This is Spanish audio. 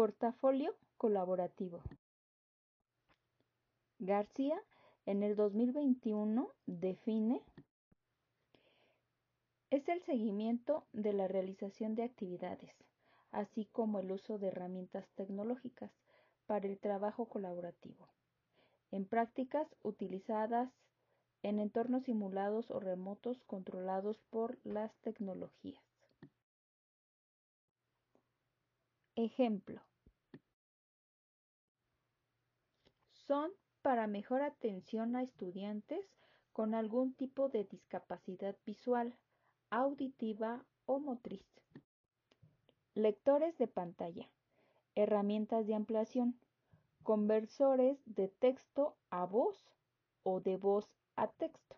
Portafolio colaborativo. García en el 2021 define es el seguimiento de la realización de actividades, así como el uso de herramientas tecnológicas para el trabajo colaborativo, en prácticas utilizadas en entornos simulados o remotos controlados por las tecnologías. Ejemplo. Son para mejor atención a estudiantes con algún tipo de discapacidad visual, auditiva o motriz. Lectores de pantalla, herramientas de ampliación, conversores de texto a voz o de voz a texto.